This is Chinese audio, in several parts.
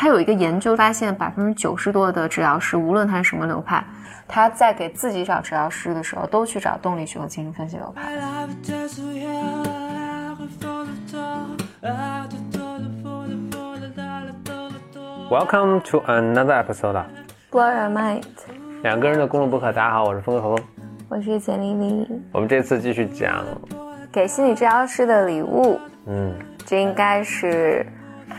他有一个研究发现，百分之九十多的治疗师，无论他是什么流派，他在给自己找治疗师的时候，都去找动力学和精神分析流派。Welcome to another episode of Blow Your Mind，两个人的公路博客。大家好，我是峰哥何峰。我是简丽丽。我们这次继续讲给心理治疗师的礼物，嗯这应该是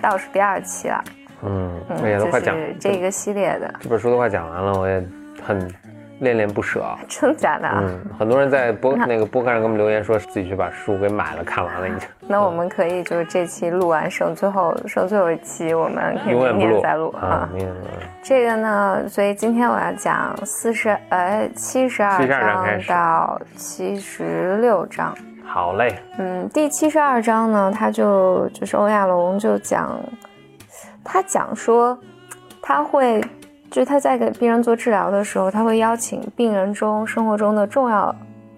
倒数第二期了。嗯，嗯，哎呀，都快讲是这个系列的，这本书都快讲完了，我也很恋恋不舍。真的假的啊？嗯，很多人在播那个播客上给我们留言说自己去把书给买了，看完了已经。那我们可以就是这期录完，剩最后剩最后一期，我们可以明年再录啊啊，。明年这个呢，所以今天我要讲四十呃七十二72章到七十六章。好嘞，嗯，第七十二章呢，他就就是欧亚龙就讲，他讲说他会，就是他在给病人做治疗的时候，他会邀请病人中生活中的重要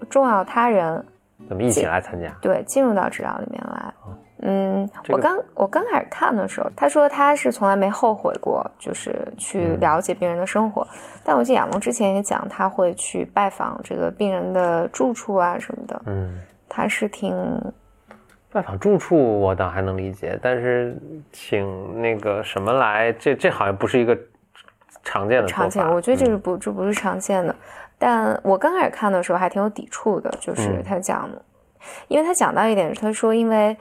重要他人怎么一起来参加。对，进入到治疗里面来。嗯，这个我刚我刚开始看的时候，他说他是从来没后悔过，就是去嗯了解病人的生活。但我记得亚龙之前也讲，他会去拜访这个病人的住处啊什么的，嗯，他是挺拜访住处我倒还能理解，但是请那个什么来，这这好像不是一个常见的。常见。我觉得这是嗯不这不是常见的。但我刚开始看的时候还挺有抵触的，就是嗯他讲，因为他讲到一点，他说因为。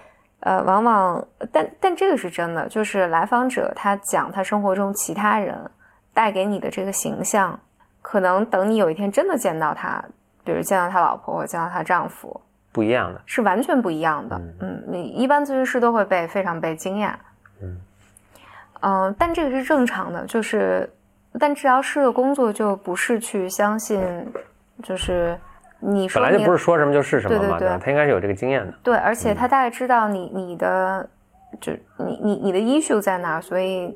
呃，往往，但但这个是真的，就是来访者他讲他生活中其他人带给你的这个形象，可能等你有一天真的见到他，比如见到他老婆或见到他丈夫，不一样的。是完全不一样的。嗯嗯，你一般咨询师都会被非常被惊讶。嗯嗯、但这个是正常的，就是但治疗师的工作就不是去相信，就是你本来就不是说什么就是什么嘛，对？他应该是有这个经验的。对，而且他大概知道你你的就你你你的 issue 在哪儿，所以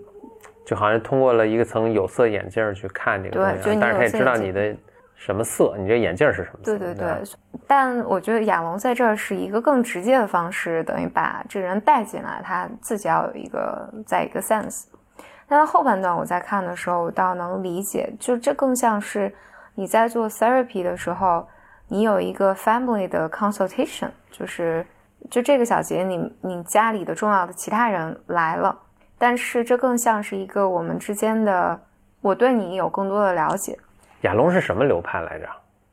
就好像通过了一个层有色眼镜去看这个东西但是他也知道你的什么色，你这眼镜儿是什么色。对对吧对，但我觉得亚龙在这儿是一个更直接的方式，等于把这个人带进来，他自己要有一个在一个 sense。那到后半段我在看的时候，我倒能理解，就这更像是你在做 therapy 的时候，你有一个 family 的 consultation，就是就这个小节你你家里的重要的其他人来了，但是这更像是一个我们之间的，我对你有更多的了解。亚龙是什么流派来着？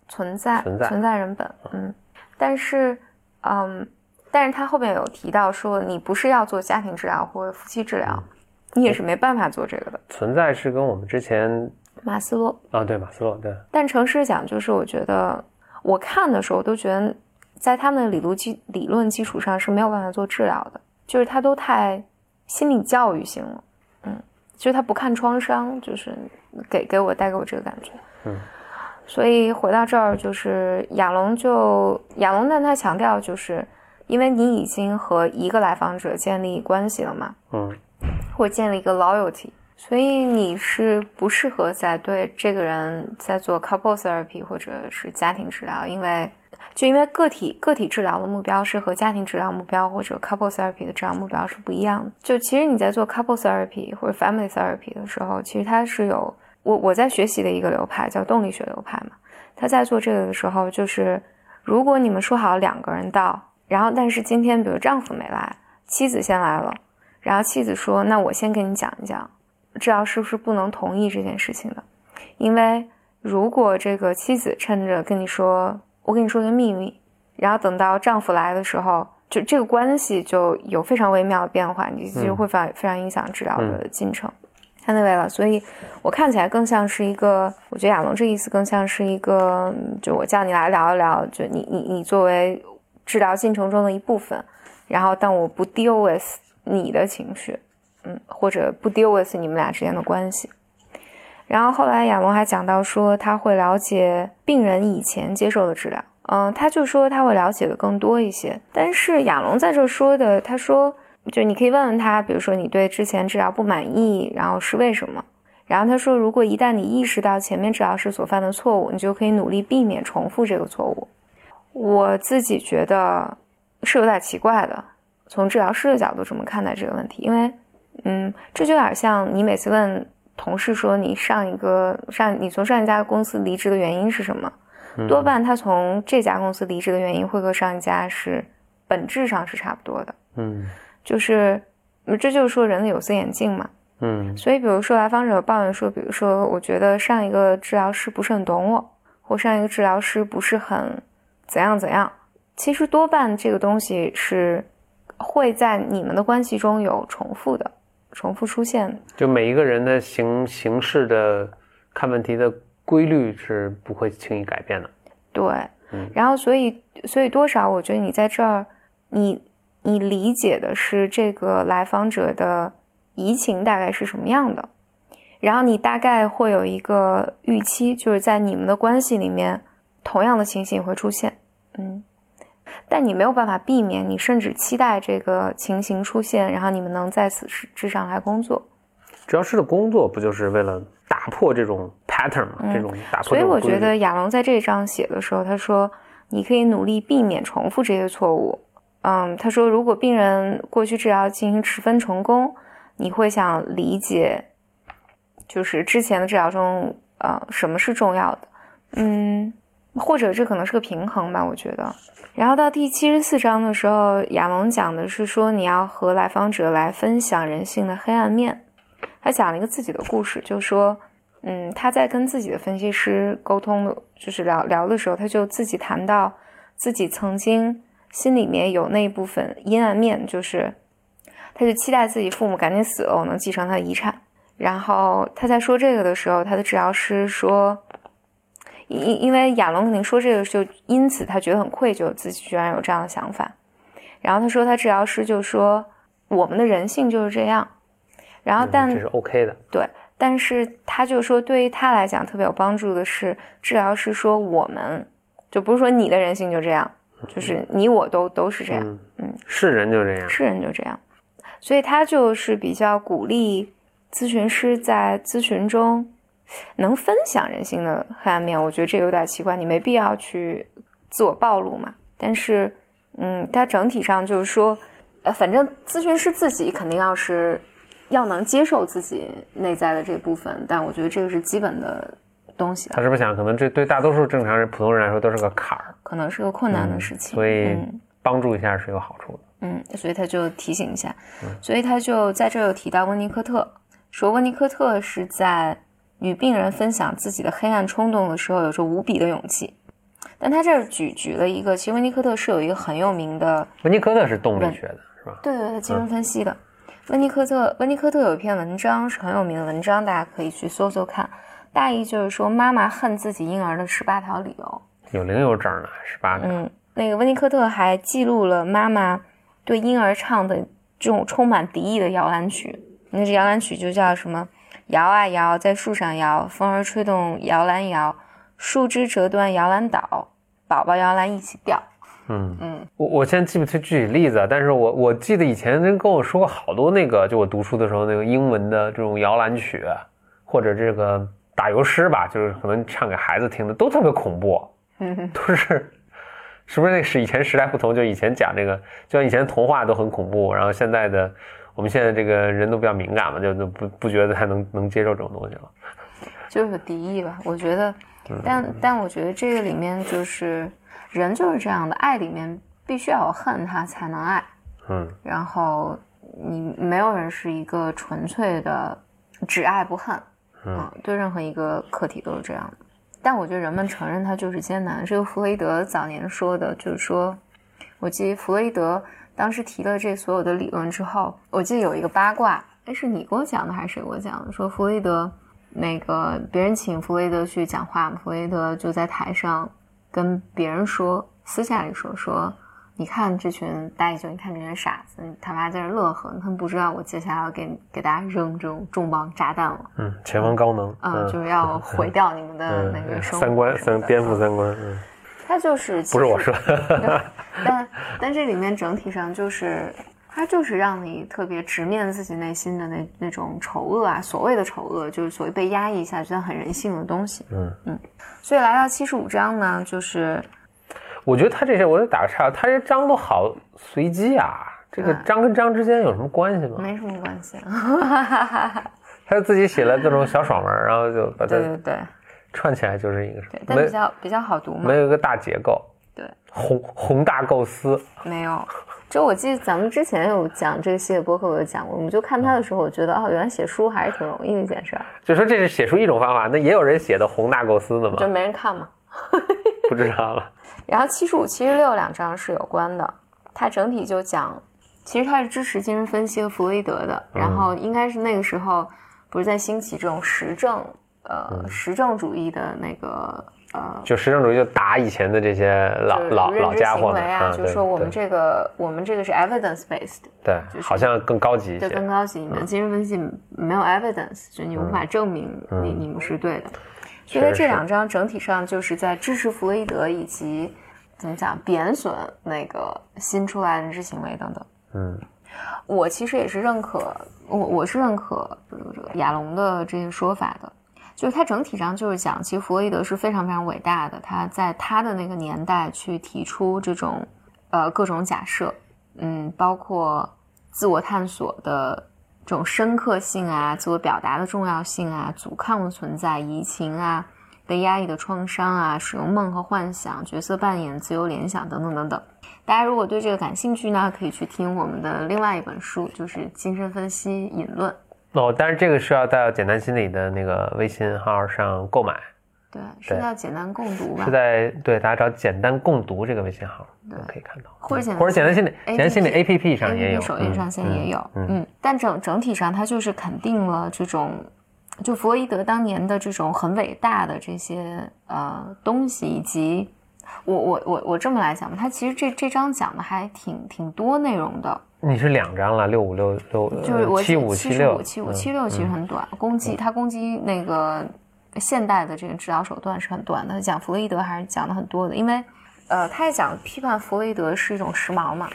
存在存在。存在人本，嗯，但是，嗯，但是他后面有提到说，你不是要做家庭治疗或者夫妻治疗，嗯你也是没办法做这个的。存在是跟我们之前马斯洛，啊，对马斯洛对，但城市讲，就是我觉得我看的时候都觉得，在他们的理论基理论基础上是没有办法做治疗的，就是他都太心理教育性了，嗯，就是他不看创伤，就是给给我带给我这个感觉，嗯。所以回到这儿，就是亚龙就亚龙，但他强调就是，因为你已经和一个来访者建立关系了嘛，嗯，或建立一个 loyalty，所以你是不适合在对这个人在做 couple therapy 或者是家庭治疗，因为就因为个体个体治疗的目标是和家庭治疗目标或者 couple therapy 的治疗目标是不一样的。就其实你在做 couple therapy 或者 family therapy 的时候，其实它是有我我在学习的一个流派叫动力学流派嘛，他在做这个的时候，就是如果你们说好两个人到，然后但是今天比如丈夫没来，妻子先来了。然后妻子说：“那我先跟你讲一讲，治疗师是不能同意这件事情的，因为如果这个妻子趁着跟你说，我跟你说个秘密，然后等到丈夫来的时候，就这个关系就有非常微妙的变化，你就会非常、非常影响治疗的进程。看那位了，所以我看起来更像是一个，我觉得亚龙这意思更像是一个，就我叫你来聊一聊，就你你你作为治疗进程中的一部分，然后但我不 deal with 你的情绪，嗯，或者不 deal with 你们俩之间的关系。然后后来亚龙还讲到说，他会了解病人以前接受的治疗，嗯，他就说他会了解的更多一些。但是亚龙在这说的，他说，就你可以问问他，比如说你对之前治疗不满意，然后是为什么？然后他说，如果一旦你意识到前面治疗师所犯的错误，你就可以努力避免重复这个错误。我自己觉得是有点奇怪的，从治疗师的角度这么看待这个问题，因为嗯，这就有点像你每次问同事说你上一个上你从上一家公司离职的原因是什么，多半他从这家公司离职的原因会和上一家是本质上是差不多的。嗯就是，嗯这就是说人的有色眼镜嘛。嗯所以，比如说来访者抱怨说，比如说，我觉得上一个治疗师不是很懂我，或上一个治疗师不是很怎样怎样。其实多半这个东西是会在你们的关系中有重复的、重复出现的。就每一个人的形形式的看问题的规律是不会轻易改变的。对嗯，然后所以所以多少，我觉得你在这儿，你你理解的是这个来访者的移情大概是什么样的，然后你大概会有一个预期，就是在你们的关系里面，同样的情形会出现，嗯，但你没有办法避免，你甚至期待这个情形出现，然后你们能在此之之上来工作。主要是的工作不就是为了打破这种 pattern 嘛？这种打破嗯所以我觉得亚龙在这一章写的时候，他说你可以努力避免重复这些错误。嗯，他说如果病人过去治疗进行十分成功，你会想理解，就是之前的治疗中，呃，什么是重要的？嗯，或者这可能是个平衡吧，我觉得。然后到第七十四章的时候，亚龙讲的是说你要和来访者来分享人性的黑暗面。他讲了一个自己的故事，就说，嗯，他在跟自己的分析师沟通的，就是聊聊的时候，他就自己谈到自己曾经心里面有那一部分阴暗面，就是他就期待自己父母赶紧死了，我能继承他的遗产。然后他在说这个的时候，他的治疗师说，因因为亚龙肯定说这个，就因此他觉得很愧疚，自己居然有这样的想法。然后他说，他治疗师就说，我们的人性就是这样。然后但嗯这是 OK 的。对，但是他就说，对于他来讲特别有帮助的是，治疗师说我们就不是说你的人性就这样，就是你我都都是这样，嗯嗯，是人就这样。是人就这样，所以他就是比较鼓励咨询师在咨询中能分享人性的黑暗面。我觉得这有点奇怪，你没必要去自我暴露嘛。但是，嗯，他整体上就是说，呃，反正咨询师自己肯定要是要能接受自己内在的这部分，但我觉得这个是基本的东西他是不是想，可能这对大多数正常人、普通人来说都是个坎儿，可能是个困难的事情。所以嗯帮助一下是有好处的。嗯，所以他就提醒一下，所以他就在这儿有提到温尼科特，说温尼科特是在与病人分享自己的黑暗冲动的时候，有着无比的勇气。但他这儿举举了一个，其实温尼科特是有一个很有名的，温尼科特是动力学的，是吧？对对，他精神分析的。温尼科特，温尼科特有一篇文章是很有名的文章，大家可以去搜搜看。大意就是说，妈妈恨自己婴儿的十八条理由。有零有整的，十八个。嗯，那个温尼科特还记录了妈妈对婴儿唱的这种充满敌意的摇篮曲。那这摇篮曲就叫什么？摇啊摇，在树上摇，风儿吹动摇篮摇，树枝折断摇篮倒，宝宝摇篮一起掉。嗯嗯，我我现在记不清具体例子啊，但是我我记得以前人跟我说过好多那个，就我读书的时候那个英文的这种摇篮曲，或者这个打油诗吧，就是可能唱给孩子听的，都特别恐怖，嗯 都是。是不是那是以前时代不同？就以前讲这个，就像以前童话都很恐怖，然后现在的我们现在这个人都比较敏感嘛，就就不不觉得他能能接受这种东西了。就是有敌意吧，我觉得，但但我觉得这个里面就是人就是这样的，爱里面必须要有恨，他才能爱。嗯然后你没有人是一个纯粹的只爱不恨，嗯，对任何一个课题都是这样的。但我觉得人们承认它就是艰难。这个弗洛伊德早年说的，就是说，我记得弗洛伊德当时提了这所有的理论之后，我记得有一个八卦，哎，是你给我讲的还是谁给我讲的？说弗洛伊德那个别人请弗洛伊德去讲话，弗洛伊德就在台上跟别人说，私下里说说。你看这群大一就你看这群傻子，他们还在这乐呵，他们不知道我接下来要给给大家扔这种重磅炸弹了，嗯，前方高能，啊、就是要毁掉你们的 那个生活、嗯三观三颠覆。三观，嗯，他就是不是我说，对 但但这里面整体上就是，他就是让你特别直面自己内心的那那种丑恶啊，所谓的丑恶，就是所谓被压抑下去但很人性的东西。嗯。嗯，所以来到七十五章呢，就是我觉得他这些，我得打个岔，他这章都好随机啊，这个章跟章之间有什么关系吗？没什么关系。他就自己写了各种小爽文，然后就把它对对对串起来，就是一个什，么没但比较比较好读嘛没。有一个大结构，对，宏宏大构思。没有。就我记得咱们之前有讲这个系列播客，我有讲过。我们就看他的时候，我觉得哦，原来写书还是挺容易的一件事儿，就说这是写出一种方法，那也有人写的宏大构思的嘛就？没人看嘛。不知道了。然后七十五、七十六两章是有关的，它整体就讲，其实它是支持精神分析和弗洛伊德的。然后应该是那个时候不是在兴起这种实证，呃，实证主义的那个呃。就实证主义就打以前的这些老老老家伙们啊，就是说我们这个我们这个是 evidence based，对，好像更高级一就更。高级。你们精神分析没有 evidence，就你无法证明你嗯你们是对的。所以在确实是。这两张整体上就是在支持弗洛伊德以及怎么讲贬损那个新出来的认知行为等等。嗯，我其实也是认可，我我是认可这个这个亚龙的这些说法的，就是他整体上就是讲，其实弗洛伊德是非常非常伟大的，他在他的那个年代去提出这种呃各种假设，嗯，包括自我探索的这种深刻性啊，自我表达的重要性啊，阻抗的存在，移情啊，被压抑的创伤啊，使用梦和幻想、角色扮演、自由联想等等等等。大家如果对这个感兴趣呢，可以去听我们的另外一本书，就是《精神分析引论》。哦，但是这个需要在简单心理的那个微信号上购买，对，是对叫简单共读吧是？在对大家找简单共读这个微信号，对可以看到，或者简单或者简单心理，简单心理 A P P 上也有首页上现在也有，嗯嗯，但整整体上它就是肯定了这种，就弗洛伊德当年的这种很伟大的这些呃东西，以及我我我我这么来讲吧，他其实这这章讲的还挺挺多内容的，你是两张了，六五六六，就是我呃七五七六，七五嗯七六其实很短，攻击他攻击那个现代的这个治疗手段是很短的，讲弗洛伊德还是讲的很多的，因为呃，他也讲批判弗洛伊德是一种时髦嘛。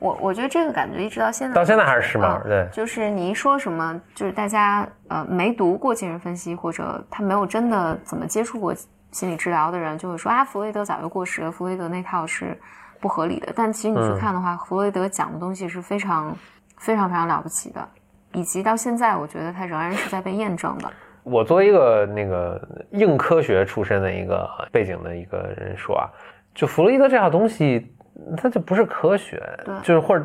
我我觉得这个感觉一直到现在，到现在还是时髦，嗯对，就是你一说什么，就是大家呃没读过精神分析，或者他没有真的怎么接触过心理治疗的人，就会说啊，弗洛伊德早就过时了，弗洛伊德那套是不合理的。但其实你去嗯看的话，弗洛伊德讲的东西是非常非常非常了不起的，以及到现在，我觉得他仍然是在被验证的。我作为一个那个硬科学出身的一个背景的一个人说啊，就弗洛伊德这套东西，它就不是科学，就是或者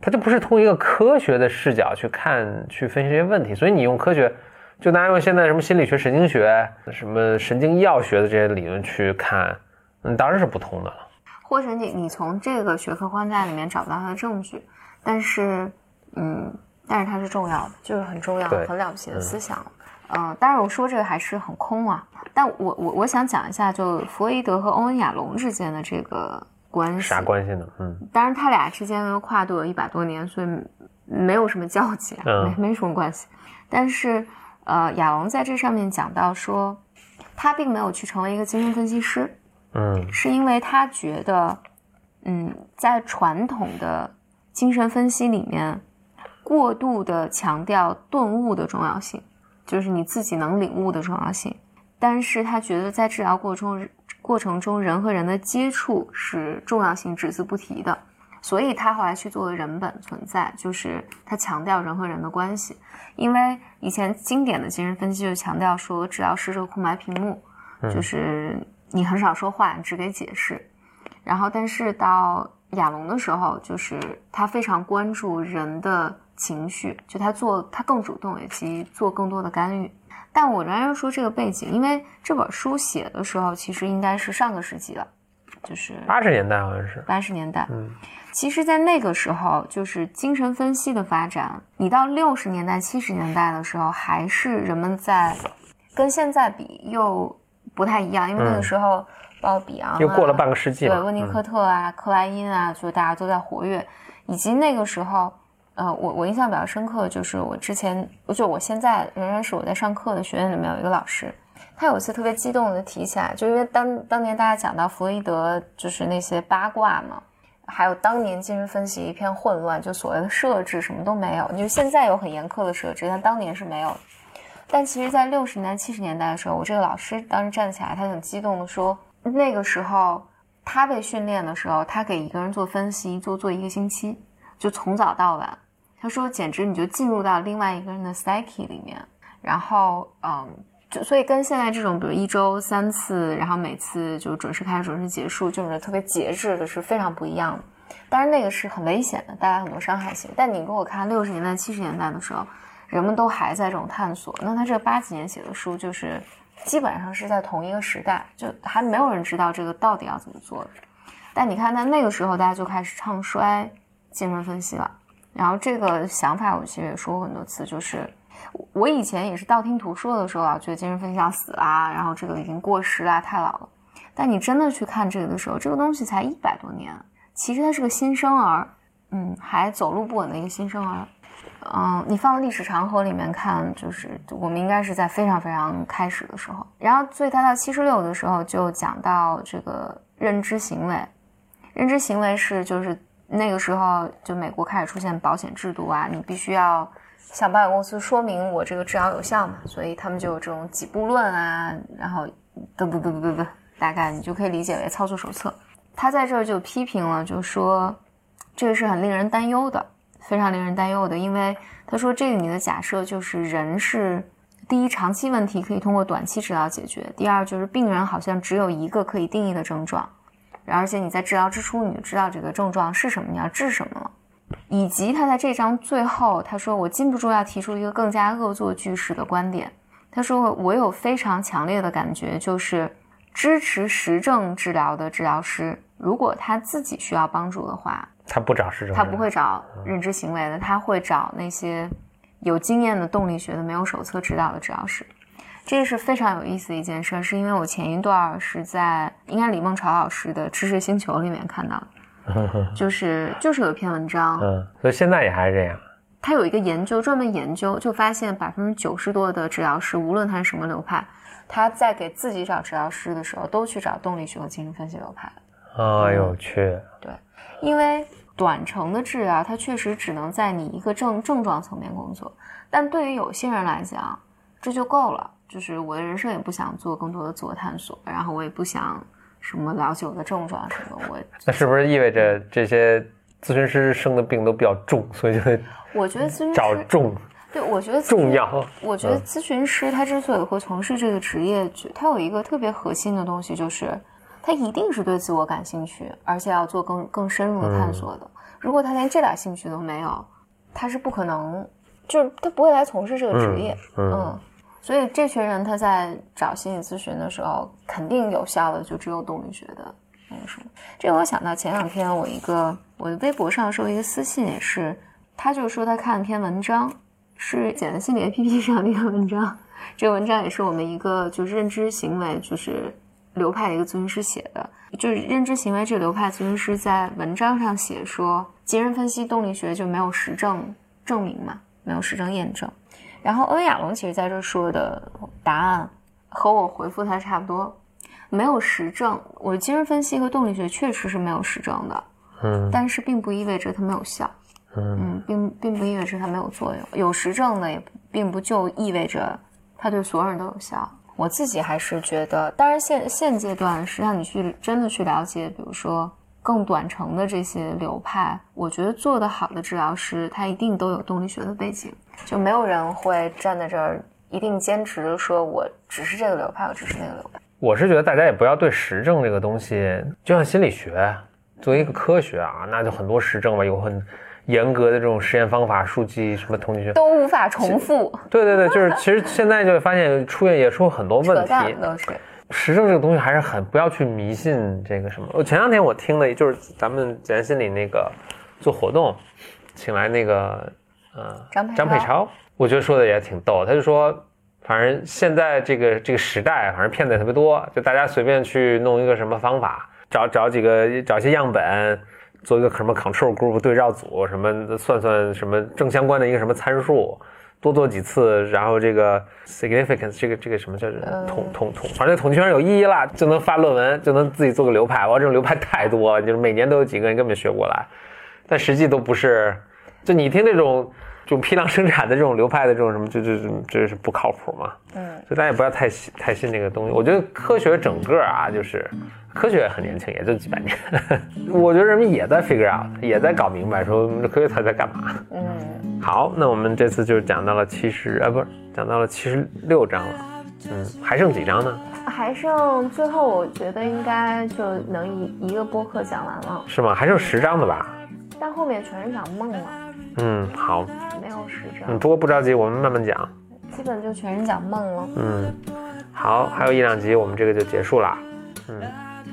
它就不是通过一个科学的视角去看、去分析这些问题。所以你用科学，就拿用现在什么心理学、神经学、什么神经医药学的这些理论去看，嗯，当然是不通的了。或者你你从这个学科框架里面找不到它的证据，但是嗯，但是它是重要的，就是很重要很了不起的思想。嗯、当然我说这个还是很空啊，但我我我想讲一下，就弗洛伊德和欧文亚龙之间的这个关系。啥关系呢？嗯，当然他俩之间的跨度有一百多年，所以没有什么交集啊，嗯没没什么关系。但是呃，亚龙在这上面讲到说，他并没有去成为一个精神分析师。嗯是因为他觉得，嗯，在传统的精神分析里面，过度的强调顿悟的重要性，就是你自己能领悟的重要性。但是他觉得在治疗过程中过程中，人和人的接触是重要性只字不提的，所以他后来去做了人本存在，就是他强调人和人的关系。因为以前经典的精神分析就强调说，治疗师是个空白屏幕，就是你很少说话，你只给解释。然后，但是到亚龙的时候，就是他非常关注人的情绪，就他做他更主动，以及做更多的干预。但我仍然说这个背景，因为这本书写的时候，其实应该是上个世纪了，就是八十年代好像是，八十年代。嗯，其实，在那个时候，就是精神分析的发展，你到六十年代、七十年代的时候，还是人们在跟现在比又不太一样，因为那个嗯时候，包括比昂、啊、又过了半个世纪了。对温尼科特啊、克莱因啊，就大家都在活跃，以及那个时候，呃，我我印象比较深刻，就是我之前，就我现在仍然是我在上课的学院里面有一个老师，他有一次特别激动的提起来，就因为当当年大家讲到弗洛伊德就是那些八卦嘛，还有当年精神分析一片混乱，就所谓的设置什么都没有，就现在有很严苛的设置，但当年是没有。但其实，在六十年代、七十年代的时候，我这个老师当时站起来，他很激动的说，那个时候他被训练的时候，他给一个人做分析，做做一个星期，就从早到晚。他说，简直你就进入到另外一个人的 psyche 里面，然后，嗯，就所以跟现在这种，比如一周三次，然后每次就准时开始、准时结束，就是特别节制的，是非常不一样的。当然，那个是很危险的，带来很多伤害性。但你如果看六十年代、七十年代的时候，人们都还在这种探索，那他这八几年写的书，就是基本上是在同一个时代，就还没有人知道这个到底要怎么做。但你看，在那个时候，大家就开始唱衰精神分析了。然后这个想法，我其实也说过很多次，就是我以前也是道听途说的时候啊，觉得精神分析要死啦，然后这个已经过时啦，太老了。但你真的去看这个的时候，这个东西才一百多年，其实它是个新生儿，嗯，还走路不稳的一个新生儿。嗯，你放到历史长河里面看，就是我们应该是在非常非常开始的时候。然后，所以他到七十六的时候就讲到这个认知行为，认知行为是就是。那个时候，就美国开始出现保险制度啊，你必须要向保险公司说明我这个治疗有效嘛，所以他们就有这种几步论啊，然后噔噔噔噔噔噔，大概你就可以理解为操作手册。他在这儿就批评了，就说这个是很令人担忧的，非常令人担忧的，因为他说这个你的假设就是人是第一，长期问题可以通过短期治疗解决；第二，就是病人好像只有一个可以定义的症状。而且你在治疗之初你就知道这个症状是什么，你要治什么了，以及他在这章最后他说我禁不住要提出一个更加恶作剧式的观点。他说我有非常强烈的感觉，就是支持实证治疗的治疗师，如果他自己需要帮助的话，他不找实证，他不会找认知行为的，他会找那些有经验的动力学的、没有手册指导的治疗师。这个是非常有意思的一件事，是因为我前一段是在应该李梦潮老师的《知识星球》里面看到的，就是就是有一篇文章，嗯，所以现在也还是这样。他有一个研究，专门研究，就发现百分之九十多的治疗师，无论他是什么流派，他在给自己找治疗师的时候，都去找动力学和精神分析流派。啊，有趣。对，因为短程的治疗，它确实只能在你一个症症状层面工作，但对于有些人来讲，这就够了。就是我的人生也不想做更多的自我探索，然后我也不想什么了解我的症状什么。我 那是不是意味着这些咨询师生的病都比较重，所以就会我觉得咨询找重，对，我觉得重要。我觉得咨询师他之所以会从事这个职业，他有一个特别核心的东西，就是他一定是对自我感兴趣，而且要做更更深入的探索的。如果他连这点兴趣都没有，他是不可能，就是他不会来从事这个职业。嗯。所以这群人他在找心理咨询的时候，肯定有效的就只有动力学的那个什么。这个我想到前两天我一个我的微博上收一个私信，也是他就说他看了篇文章，是简单心理 APP 上的一篇文章。这个文章也是我们一个就认知行为就是流派的一个咨询师写的，就是认知行为这个流派咨询师在文章上写说，精神分析动力学就没有实证证明嘛，没有实证验证。然后欧亚龙其实在这说的答案和我回复他差不多，没有实证。我精神分析和动力学确实是没有实证的，嗯，但是并不意味着它没有效，嗯，并并不意味着它没有作用。有实证的也并不就意味着它对所有人都有效。我自己还是觉得，当然现现阶段实际上你去真的去了解，比如说。更短程的这些流派，我觉得做得好的治疗师，他一定都有动力学的背景，就没有人会站在这儿一定坚持的说，我只是这个流派，我只是那个流派。我是觉得大家也不要对实证这个东西，就像心理学作为一个科学啊，那就很多实证吧，有很严格的这种实验方法、数据什么统计学都无法重复。对对对，就是其实现在就会发现出现也出很多 问题。都是。实证这个东西还是很不要去迷信这个什么。我前两天我听了，就是咱们简单心理那个做活动，请来那个呃张张佩超，我觉得说的也挺逗。他就说，反正现在这个这个时代，反正骗子也特别多，就大家随便去弄一个什么方法，找找几个找一些样本，做一个什么 control group 对照组，什么算算什么正相关的一个什么参数。多做几次，然后这个 significance 这个这个什么叫统统统，反正统计学上有意义了，就能发论文，就能自己做个流派。哇，这种流派太多，就是每年都有几个人根本学不过来，但实际都不是就你听这种这种批量生产的这种流派的这种什么，就就就这是不靠谱嘛？嗯，所以大家也不要太信太信那个东西。我觉得科学整个啊，就是科学很年轻，也就几百年。我觉得人们也在 figure out，也在搞明白，说这科学它在干嘛。嗯，好，那我们这次就讲到了七十，啊，不是讲到了七十六章了。嗯，还剩几章呢？还剩最后，我觉得应该就能一一个播客讲完了，是吗？还剩十章的吧？但后面全是讲梦了，嗯，好，没有十章，嗯，不过不着急，我们慢慢讲。基本就全是讲梦了。嗯，好，还有一两集，我们这个就结束了。嗯，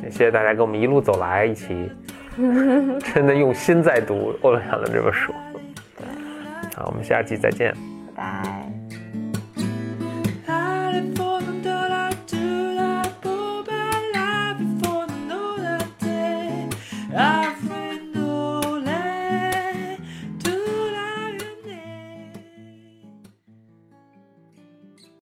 也谢谢大家跟我们一路走来，一起 真的用心在读欧阳的这本书。好，我们下期再见。拜拜。